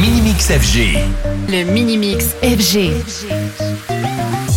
Minimix FG. Le Minimix FG. FG.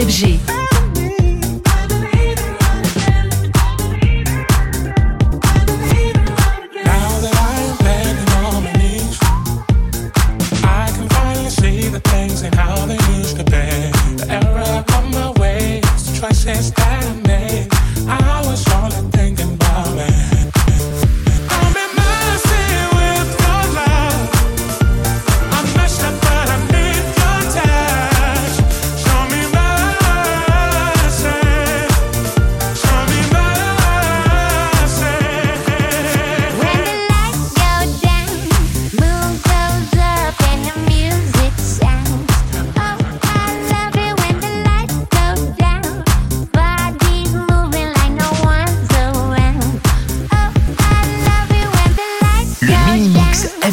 Concept G. things and how they used to be. The error of my ways, the choices that I made.